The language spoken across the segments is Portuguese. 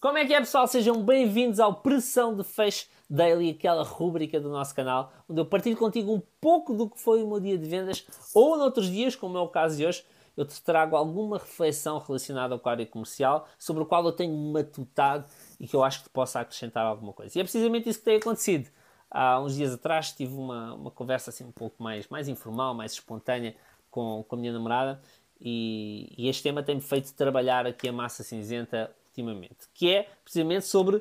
Como é que é, pessoal? Sejam bem-vindos ao Pressão de Fecho Daily, aquela rúbrica do nosso canal, onde eu partilho contigo um pouco do que foi o meu dia de vendas, ou noutros dias, como é o caso de hoje, eu te trago alguma reflexão relacionada com a área comercial, sobre o qual eu tenho matutado e que eu acho que te possa acrescentar alguma coisa. E é precisamente isso que tem acontecido. Há uns dias atrás tive uma, uma conversa assim um pouco mais, mais informal, mais espontânea com, com a minha namorada e, e este tema tem-me feito trabalhar aqui a massa cinzenta ultimamente, que é precisamente sobre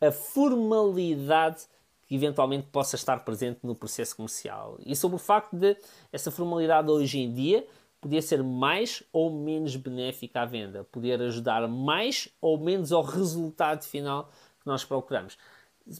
a formalidade que eventualmente possa estar presente no processo comercial e sobre o facto de essa formalidade hoje em dia poder ser mais ou menos benéfica à venda, poder ajudar mais ou menos ao resultado final que nós procuramos.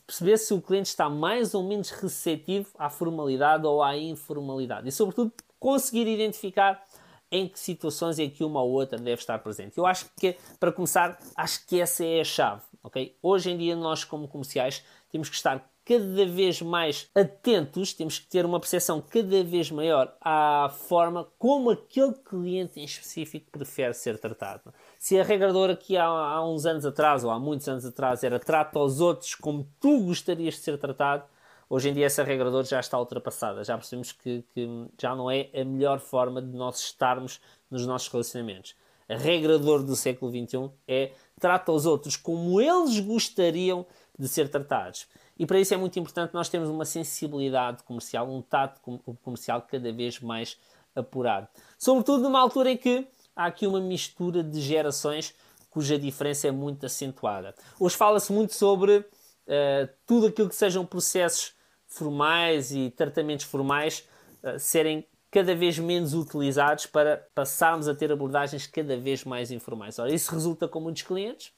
Perceber se o cliente está mais ou menos receptivo à formalidade ou à informalidade e, sobretudo, conseguir identificar em que situações é que uma ou outra deve estar presente. Eu acho que, para começar, acho que essa é a chave. Okay? Hoje em dia, nós, como comerciais, temos que estar cada vez mais atentos, temos que ter uma percepção cada vez maior à forma como aquele cliente em específico prefere ser tratado. Se a regradora que há, há uns anos atrás, ou há muitos anos atrás, era trata aos outros como tu gostarias de ser tratado, Hoje em dia essa regra de já está ultrapassada, já percebemos que, que, já não é a melhor forma de nós estarmos nos nossos relacionamentos. A regra do século XXI é trata os outros como eles gostariam de ser tratados. E para isso é muito importante nós termos uma sensibilidade comercial, um tato comercial cada vez mais apurado. Sobretudo numa altura em que há aqui uma mistura de gerações cuja diferença é muito acentuada. Hoje fala-se muito sobre uh, tudo aquilo que sejam processos formais e tratamentos formais uh, serem cada vez menos utilizados para passarmos a ter abordagens cada vez mais informais. Ora, isso resulta com muitos clientes,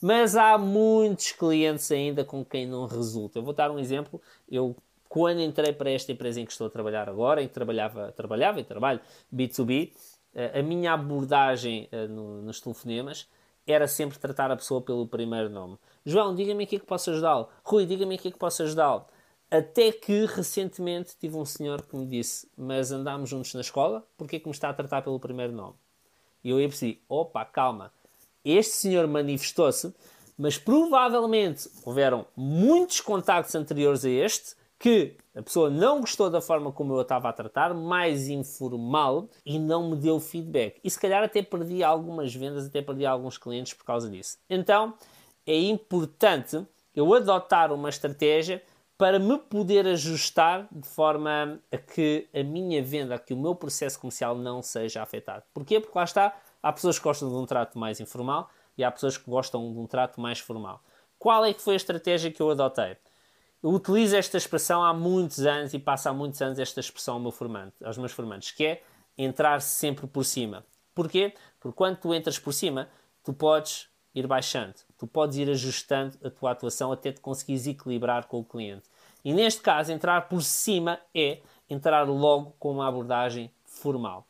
mas há muitos clientes ainda com quem não resulta. Eu vou dar um exemplo. Eu, quando entrei para esta empresa em que estou a trabalhar agora, em que trabalhava, trabalhava e trabalho B2B, uh, a minha abordagem no, nos telefonemas era sempre tratar a pessoa pelo primeiro nome. João, diga-me aqui que posso ajudá-lo. Rui, diga-me aqui que posso ajudá-lo. Até que recentemente tive um senhor que me disse: Mas andámos juntos na escola, porquê que me está a tratar pelo primeiro nome? E eu percebi: opa, calma, este senhor manifestou-se, mas provavelmente houveram muitos contactos anteriores a este que a pessoa não gostou da forma como eu a estava a tratar, mais informal, e não me deu feedback. E se calhar até perdi algumas vendas, até perdi alguns clientes por causa disso. Então é importante eu adotar uma estratégia para me poder ajustar de forma a que a minha venda, a que o meu processo comercial não seja afetado. Porquê? Porque lá está, há pessoas que gostam de um trato mais informal e há pessoas que gostam de um trato mais formal. Qual é que foi a estratégia que eu adotei? Eu utilizo esta expressão há muitos anos e passo há muitos anos esta expressão ao meu formante, aos meus formantes, que é entrar sempre por cima. Porquê? Porque quando tu entras por cima, tu podes ir baixando, tu podes ir ajustando a tua atuação até te conseguires equilibrar com o cliente. E neste caso, entrar por cima é entrar logo com uma abordagem formal.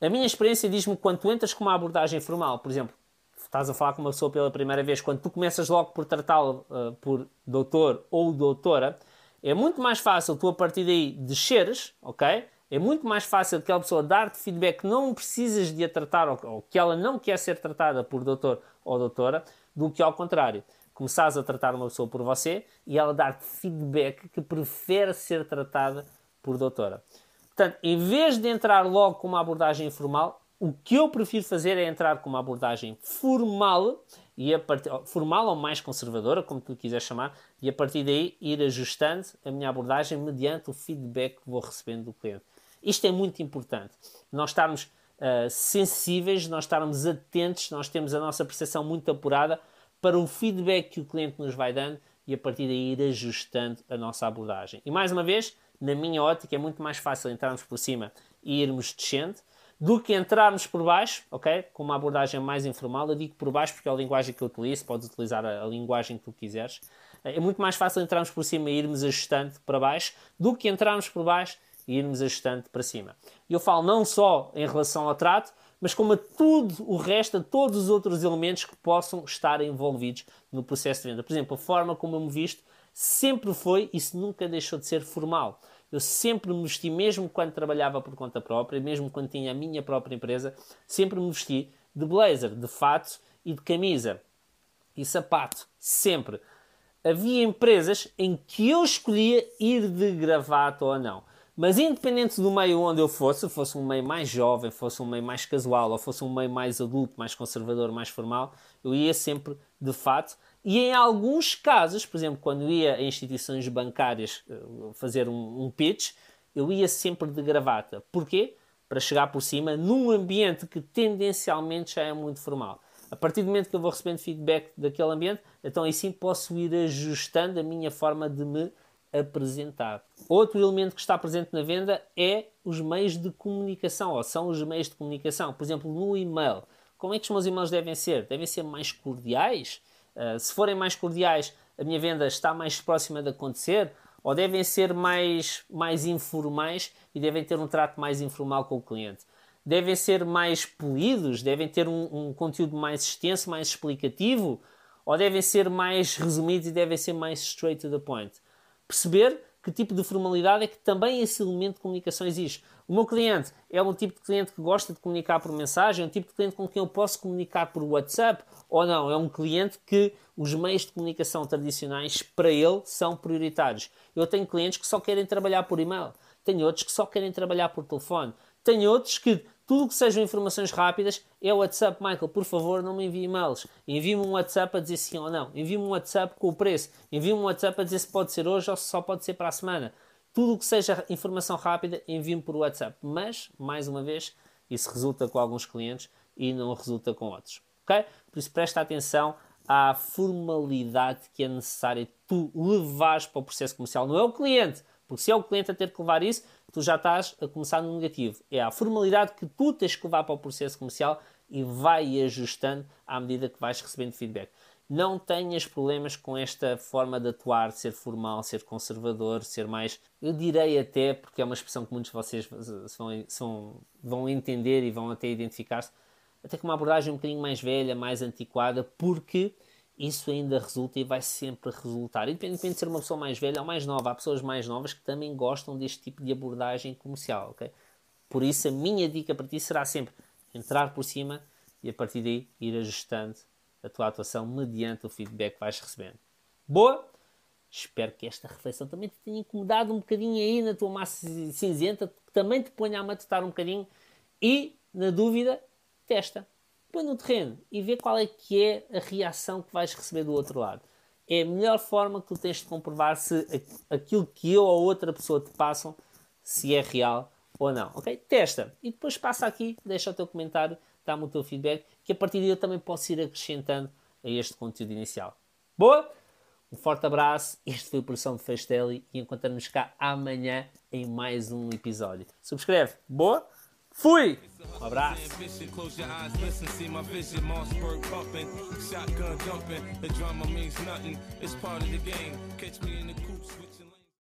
A minha experiência diz-me que quando tu entras com uma abordagem formal, por exemplo, estás a falar com uma pessoa pela primeira vez, quando tu começas logo por tratá-lo uh, por doutor ou doutora, é muito mais fácil tu a partir daí desceres, ok? É muito mais fácil aquela pessoa dar-te feedback que não precisas de a tratar ou, ou que ela não quer ser tratada por doutor ou doutora, do que ao contrário começares a tratar uma pessoa por você e ela dar-te feedback que prefere ser tratada por doutora. Portanto, em vez de entrar logo com uma abordagem informal, o que eu prefiro fazer é entrar com uma abordagem formal, e a part... formal ou mais conservadora, como tu quiseres chamar, e a partir daí ir ajustando a minha abordagem mediante o feedback que vou recebendo do cliente. Isto é muito importante. Nós estarmos uh, sensíveis, nós estarmos atentos, nós temos a nossa percepção muito apurada para o feedback que o cliente nos vai dando e a partir daí ir ajustando a nossa abordagem. E mais uma vez, na minha ótica, é muito mais fácil entrarmos por cima e irmos descendo do que entrarmos por baixo, ok? Com uma abordagem mais informal. Eu digo por baixo porque é a linguagem que eu utilizo, podes utilizar a, a linguagem que tu quiseres. É muito mais fácil entrarmos por cima e irmos ajustando para baixo do que entrarmos por baixo e irmos ajustando para cima. Eu falo não só em relação ao trato, mas como a tudo o resto, a todos os outros elementos que possam estar envolvidos no processo de venda. Por exemplo, a forma como eu me visto sempre foi, isso nunca deixou de ser formal. Eu sempre me vesti, mesmo quando trabalhava por conta própria, mesmo quando tinha a minha própria empresa, sempre me vesti de blazer, de fato e de camisa. e sapato, sempre. Havia empresas em que eu escolhia ir de gravata ou não. Mas independente do meio onde eu fosse, fosse um meio mais jovem, fosse um meio mais casual, ou fosse um meio mais adulto, mais conservador, mais formal, eu ia sempre de fato. E em alguns casos, por exemplo, quando ia a instituições bancárias eh, fazer um, um pitch, eu ia sempre de gravata. Porquê? Para chegar por cima num ambiente que tendencialmente já é muito formal. A partir do momento que eu vou recebendo feedback daquele ambiente, então aí sim posso ir ajustando a minha forma de me apresentar. Outro elemento que está presente na venda é os meios de comunicação, ou são os meios de comunicação. Por exemplo, no e-mail. Como é que os meus e-mails devem ser? Devem ser mais cordiais? Uh, se forem mais cordiais, a minha venda está mais próxima de acontecer? Ou devem ser mais, mais informais e devem ter um trato mais informal com o cliente? Devem ser mais polidos? Devem ter um, um conteúdo mais extenso, mais explicativo? Ou devem ser mais resumidos e devem ser mais straight to the point? Perceber que tipo de formalidade é que também esse elemento de comunicação existe. O meu cliente é um tipo de cliente que gosta de comunicar por mensagem, é um tipo de cliente com quem eu posso comunicar por WhatsApp, ou não, é um cliente que os meios de comunicação tradicionais para ele são prioritários. Eu tenho clientes que só querem trabalhar por e-mail, tenho outros que só querem trabalhar por telefone, tenho outros que tudo que sejam informações rápidas é o WhatsApp. Michael, por favor, não me envie e-mails. Envie-me um WhatsApp a dizer sim ou não. Envie-me um WhatsApp com o preço. Envie-me um WhatsApp a dizer se pode ser hoje ou se só pode ser para a semana. Tudo o que seja informação rápida, envie-me por WhatsApp. Mas, mais uma vez, isso resulta com alguns clientes e não resulta com outros. Ok? Por isso, presta atenção à formalidade que é necessária tu levares para o processo comercial. Não é o cliente, porque se é o cliente a ter que levar isso, tu já estás a começar no negativo. É a formalidade que tu tens que levar para o processo comercial e vai ajustando à medida que vais recebendo feedback. Não tenhas problemas com esta forma de atuar, ser formal, ser conservador, ser mais. Eu direi até, porque é uma expressão que muitos de vocês vão, são, vão entender e vão até identificar-se, até com uma abordagem um bocadinho mais velha, mais antiquada, porque isso ainda resulta e vai sempre resultar. Independentemente de ser uma pessoa mais velha ou mais nova, há pessoas mais novas que também gostam deste tipo de abordagem comercial, ok? Por isso, a minha dica para ti será sempre entrar por cima e a partir daí ir ajustando a tua atuação mediante o feedback que vais recebendo. Boa? Espero que esta reflexão também te tenha incomodado um bocadinho aí na tua massa cinzenta, que também te ponha a matutar um bocadinho e, na dúvida, testa põe no terreno e vê qual é que é a reação que vais receber do outro lado. É a melhor forma que tu tens de comprovar se aquilo que eu ou outra pessoa te passam, se é real ou não. Ok? Testa. E depois passa aqui, deixa o teu comentário, dá-me o teu feedback, que a partir daí eu também posso ir acrescentando a este conteúdo inicial. Boa? Um forte abraço. Este foi o Produção de Festelli e encontramos cá amanhã em mais um episódio. Subscreve. Boa? Fui! Um abraço.